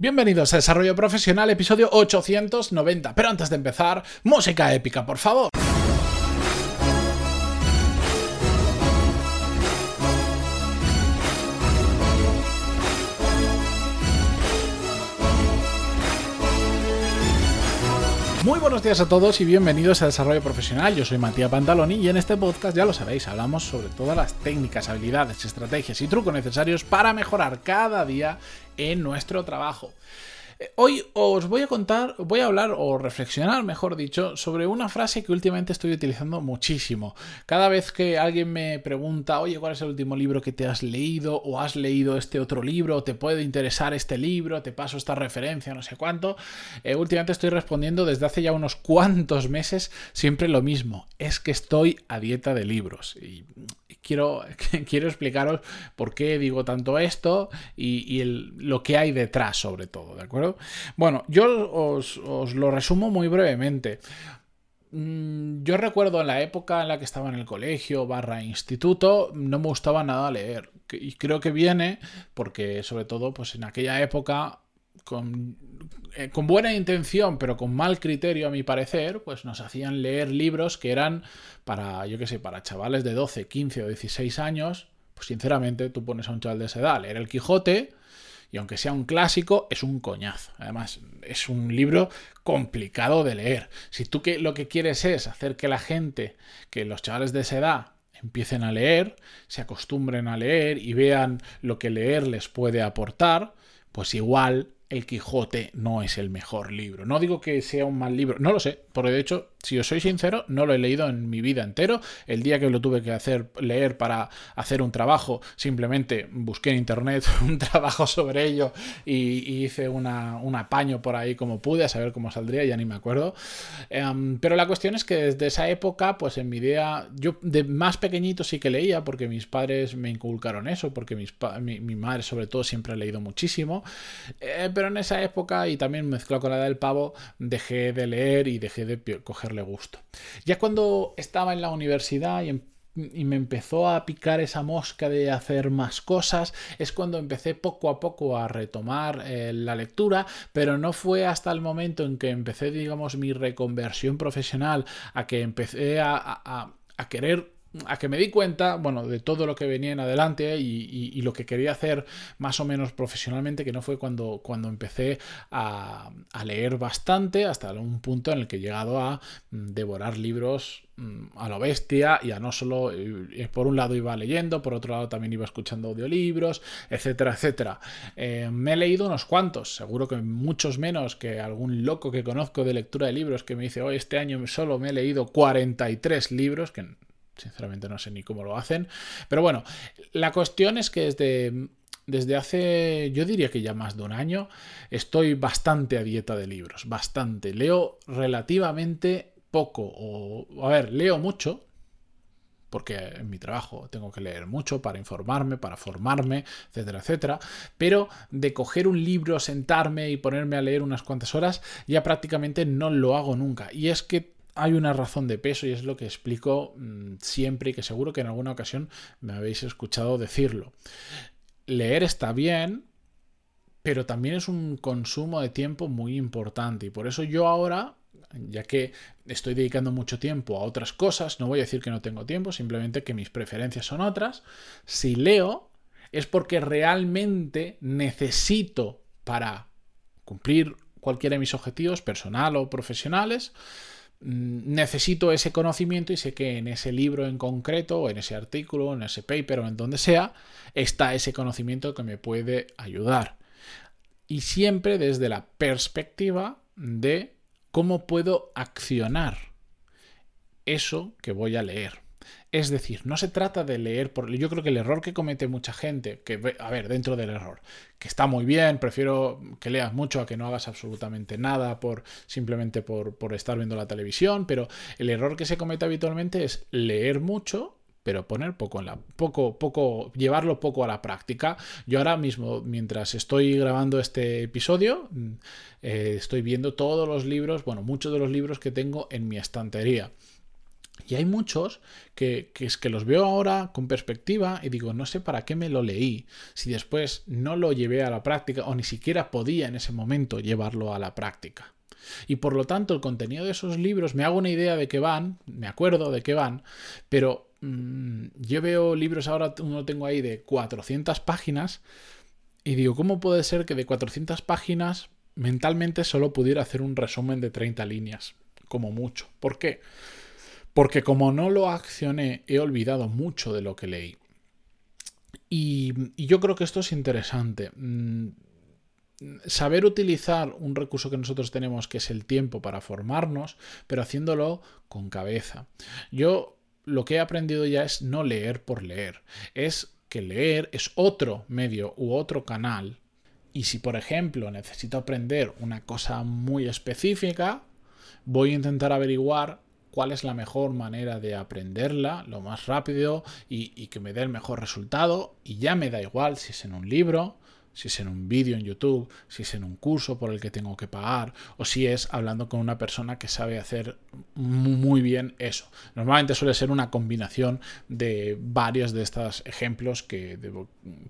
Bienvenidos a Desarrollo Profesional, episodio 890. Pero antes de empezar, música épica, por favor. Buenos días a todos y bienvenidos a Desarrollo Profesional. Yo soy Matías Pantaloni y en este podcast, ya lo sabéis, hablamos sobre todas las técnicas, habilidades, estrategias y trucos necesarios para mejorar cada día en nuestro trabajo. Hoy os voy a contar, voy a hablar o reflexionar, mejor dicho, sobre una frase que últimamente estoy utilizando muchísimo. Cada vez que alguien me pregunta, oye, ¿cuál es el último libro que te has leído? ¿O has leído este otro libro? ¿Te puede interesar este libro? ¿Te paso esta referencia? No sé cuánto. Eh, últimamente estoy respondiendo desde hace ya unos cuantos meses siempre lo mismo. Es que estoy a dieta de libros. Y quiero, quiero explicaros por qué digo tanto esto y, lo que hay detrás sobre todo, ¿de acuerdo? Bueno, yo os, lo resumo muy brevemente. Mm, yo recuerdo en la época en la que estaba en el colegio barra instituto, no me gustaba nada leer. Y creo que viene porque, sobre todo, pues en aquella época, con, eh, con, buena intención, pero con mal criterio, a mi parecer, pues nos hacían leer libros que eran para, yo qué sé, para chavales de 12, 15 o 16 años. Pues sinceramente, tú pones a un chaval de esa edad leer el Quijote y aunque sea un clásico, es un coñazo. Además, es un libro complicado de leer. Si tú que lo que quieres es hacer que la gente, que los chavales de esa edad empiecen a leer, se acostumbren a leer y vean lo que leer les puede aportar, pues igual el Quijote no es el mejor libro. No digo que sea un mal libro, no lo sé, porque de hecho, si os soy sincero, no lo he leído en mi vida entero. El día que lo tuve que hacer leer para hacer un trabajo, simplemente busqué en internet un trabajo sobre ello y, hice una, un apaño por ahí como pude, a saber cómo saldría, ya ni me acuerdo. Em, pero la cuestión es que desde esa época, pues en mi idea, yo de más pequeñito sí que leía, porque mis padres me inculcaron eso, porque mis mi, madre sobre todo siempre ha leído muchísimo. Eh, en esa época, y también mezclado con la edad del pavo, dejé de leer y dejé de cogerle gusto. Ya cuando estaba en la universidad em, y, me empezó a picar esa mosca de hacer más cosas, es cuando empecé poco a poco a retomar eh, la lectura, pero no fue hasta el momento en que empecé, digamos, mi reconversión profesional, a que empecé a querer a que me di cuenta, bueno, de todo lo que venía en adelante y, lo que quería hacer más o menos profesionalmente, que no fue cuando, cuando empecé a, leer bastante hasta un punto en el que he llegado a mm, devorar libros mm, a lo bestia y a no solo, eh, por un lado iba leyendo, por otro lado también iba escuchando audiolibros, etcétera, etcétera. Eh, me he leído unos cuantos, seguro que muchos menos que algún loco que conozco de lectura de libros que me dice, hoy este año solo me he leído 43 libros, que Sinceramente no sé ni cómo lo hacen. Pero bueno, la cuestión es que desde, desde hace, yo diría que ya más de un año, estoy bastante a dieta de libros. Bastante. Leo relativamente poco. O, a ver, leo mucho, porque en mi trabajo tengo que leer mucho para informarme, para formarme, etcétera, etcétera. Pero de coger un libro, sentarme y ponerme a leer unas cuantas horas, ya prácticamente no lo hago nunca. Y es que hay una razón de peso y es lo que explico mm, siempre y que seguro que en alguna ocasión me habéis escuchado decirlo. Leer está bien, pero también es un consumo de tiempo muy importante y por eso yo ahora ya que estoy dedicando mucho tiempo a otras cosas, no voy a decir que no tengo tiempo, simplemente que mis preferencias son otras. Si leo, es porque realmente necesito para cumplir cualquiera de mis objetivos, personal o profesionales, necesito ese conocimiento y sé que en ese libro en concreto, o en ese artículo, en ese paper o en donde sea, está ese conocimiento que me puede ayudar. Y siempre desde la perspectiva de cómo puedo accionar eso que voy a leer. Es decir, no se trata de leer por... Yo creo que el error que comete mucha gente, que, a ver, dentro del error, que está muy bien, prefiero que leas mucho a que no hagas absolutamente nada por simplemente por, estar viendo la televisión, pero el error que se comete habitualmente es leer mucho pero poner poco en la poco poco llevarlo poco a la práctica. Yo ahora mismo mientras estoy grabando este episodio mm, eh, estoy viendo todos los libros bueno muchos de los libros que tengo en mi estantería Y hay muchos que, es que los veo ahora con perspectiva y digo, no sé para qué me lo leí, si después no lo llevé a la práctica o ni siquiera podía en ese momento llevarlo a la práctica. Y por lo tanto el contenido de esos libros, me hago una idea de qué van, me acuerdo de qué van, pero mm, yo veo libros ahora, uno tengo ahí de 400 páginas, y digo, ¿cómo puede ser que de 400 páginas mentalmente solo pudiera hacer un resumen de 30 líneas? Como mucho. ¿Por qué? Porque como no lo accioné, he olvidado mucho de lo que leí. Y, yo creo que esto es interesante. Mm, saber utilizar un recurso que nosotros tenemos, que es el tiempo para formarnos, pero haciéndolo con cabeza. Yo lo que he aprendido ya es no leer por leer. Es que leer es otro medio u otro canal. Y si, por ejemplo, necesito aprender una cosa muy específica, voy a intentar averiguar cuál es la mejor manera de aprenderla lo más rápido y, que me dé el mejor resultado. Y ya me da igual si es en un libro, si es en un vídeo en YouTube, si es en un curso por el que tengo que pagar o si es hablando con una persona que sabe hacer muy bien eso. Normalmente suele ser una combinación de varios de estos ejemplos que,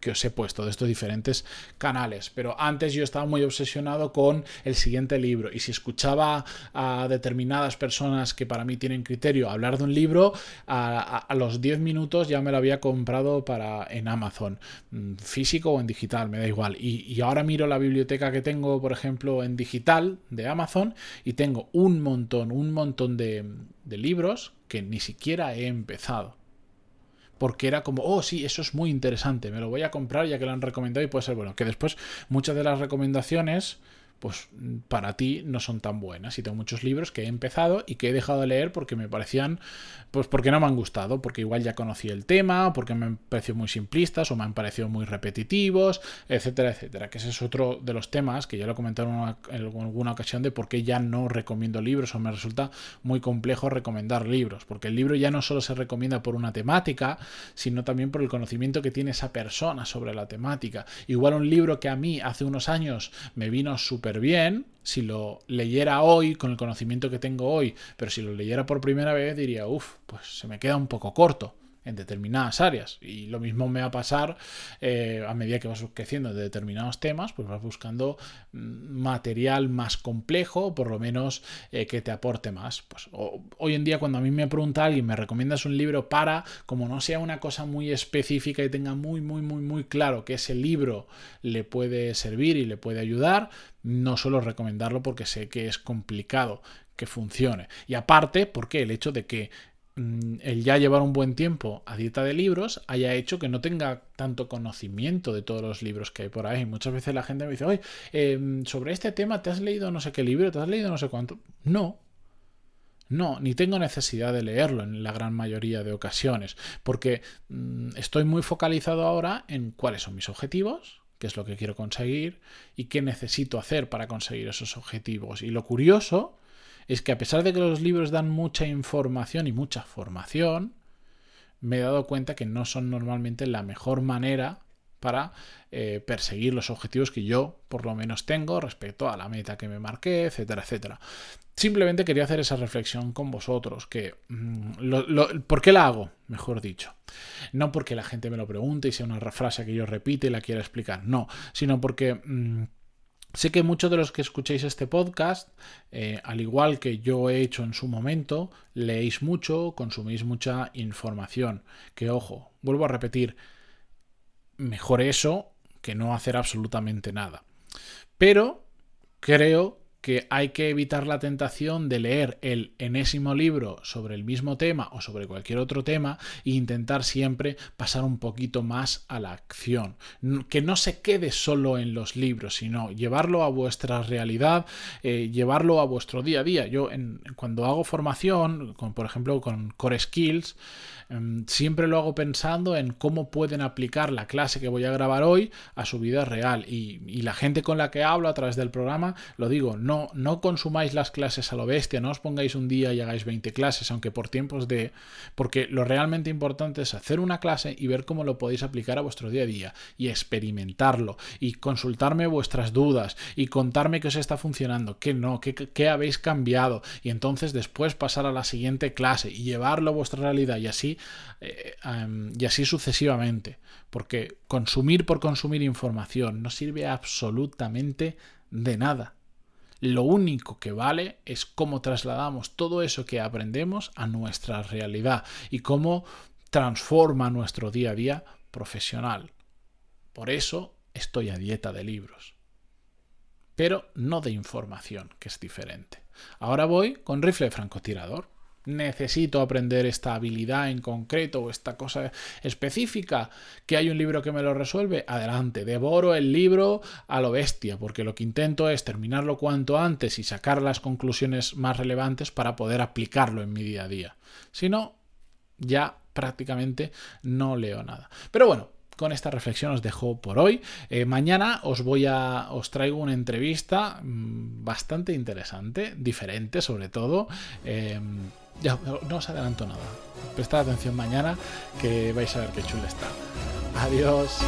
que os he puesto, de estos diferentes canales. Pero antes yo estaba muy obsesionado con el siguiente libro y si escuchaba a determinadas personas que para mí tienen criterio hablar de un libro, a, los 10 minutos ya me lo había comprado para en Amazon, mm, físico o en digital, igual. Y, ahora miro la biblioteca que tengo, por ejemplo, en digital de Amazon y tengo un montón, un montón de, de libros que ni siquiera he empezado porque era como, oh sí, eso es muy interesante, me lo voy a comprar ya que lo han recomendado y puede ser bueno. Que después muchas de las recomendaciones pues para ti no son tan buenas. Y tengo muchos libros que he empezado y que he dejado de leer porque me parecían, pues porque no me han gustado, porque igual ya conocí el tema, porque me han parecido muy simplistas o me han parecido muy repetitivos, etcétera, etcétera. Que ese es otro de los temas que ya lo he comentado en, alguna ocasión de por qué ya no recomiendo libros o me resulta muy complejo recomendar libros, porque el libro ya no solo se recomienda por una temática, sino también por el conocimiento que tiene esa persona sobre la temática. Igual un libro que a mí hace unos años me vino súper bien si lo leyera hoy con el conocimiento que tengo hoy, pero si lo leyera por primera vez diría, uff, pues se me queda un poco corto en determinadas áreas. Y lo mismo me va a pasar eh, a medida que vas creciendo de determinados temas, pues vas buscando mm, material más complejo, por lo menos eh, que te aporte más. Pues hoy en día cuando a mí me pregunta alguien, me recomiendas un libro para, como no sea una cosa muy específica y tenga muy, muy, muy, muy claro que ese libro le puede servir y le puede ayudar, no suelo recomendarlo porque sé que es complicado que funcione. Y aparte, porque el hecho de que el ya llevar un buen tiempo a dieta de libros haya hecho que no tenga tanto conocimiento de todos los libros que hay por ahí. Muchas veces la gente me dice, oye, em, sobre este tema, ¿te has leído no sé qué libro? ¿Te has leído no sé cuánto? No. No, ni tengo necesidad de leerlo en la gran mayoría de ocasiones, porque mm, estoy muy focalizado ahora en cuáles son mis objetivos, qué es lo que quiero conseguir y qué necesito hacer para conseguir esos objetivos. Y lo curioso es que a pesar de que los libros dan mucha información y mucha formación, me he dado cuenta que no son normalmente la mejor manera para eh, perseguir los objetivos que yo por lo menos tengo respecto a la meta que me marqué, etcétera, etcétera. Simplemente quería hacer esa reflexión con vosotros, que mm, ¿por qué la hago? Mejor dicho. No porque la gente me lo pregunte y sea una frase que yo repite y la quiera explicar, no, sino porque... Mm, Sé que muchos de los que escuchéis este podcast, eh, al igual que yo he hecho en su momento, leéis mucho, consumís mucha información. Que ojo, vuelvo a repetir, mejor eso que no hacer absolutamente nada. Pero creo que hay que evitar la tentación de leer el enésimo libro sobre el mismo tema o sobre cualquier otro tema e intentar siempre pasar un poquito más a la acción. Que no se quede solo en los libros, sino llevarlo a vuestra realidad, eh, llevarlo a vuestro día a día. Yo en, cuando hago formación, por ejemplo con Core Skills, em, siempre lo hago pensando en cómo pueden aplicar la clase que voy a grabar hoy a su vida real. Y, y la gente con la que hablo a través del programa, lo digo, no no, consumáis las clases a lo bestia, no os pongáis un día y hagáis 20 clases, aunque por tiempos de... Porque lo realmente importante es hacer una clase y ver cómo lo podéis aplicar a vuestro día a día y experimentarlo y consultarme vuestras dudas y contarme qué os está funcionando, qué no, qué, qué habéis cambiado y entonces después pasar a la siguiente clase y llevarlo a vuestra realidad y así, eh, y así sucesivamente. Porque consumir por consumir información no sirve absolutamente de nada. Lo único que vale es cómo trasladamos todo eso que aprendemos a nuestra realidad y cómo transforma nuestro día a día profesional. Por eso estoy a dieta de libros. Pero no de información, que es diferente. Ahora voy con rifle francotirador necesito aprender esta habilidad en concreto o esta cosa específica, que hay un libro que me lo resuelve, adelante, devoro el libro a lo bestia, porque lo que intento es terminarlo cuanto antes y sacar las conclusiones más relevantes para poder aplicarlo en mi día a día. Si no, ya prácticamente no leo nada. Pero bueno, con esta reflexión os dejo por hoy. Eh, mañana os voy a. os traigo una entrevista mm, bastante interesante, diferente sobre todo. Em, ya, no os adelanto nada. Prestad atención mañana que vais a ver qué chula está. Adiós.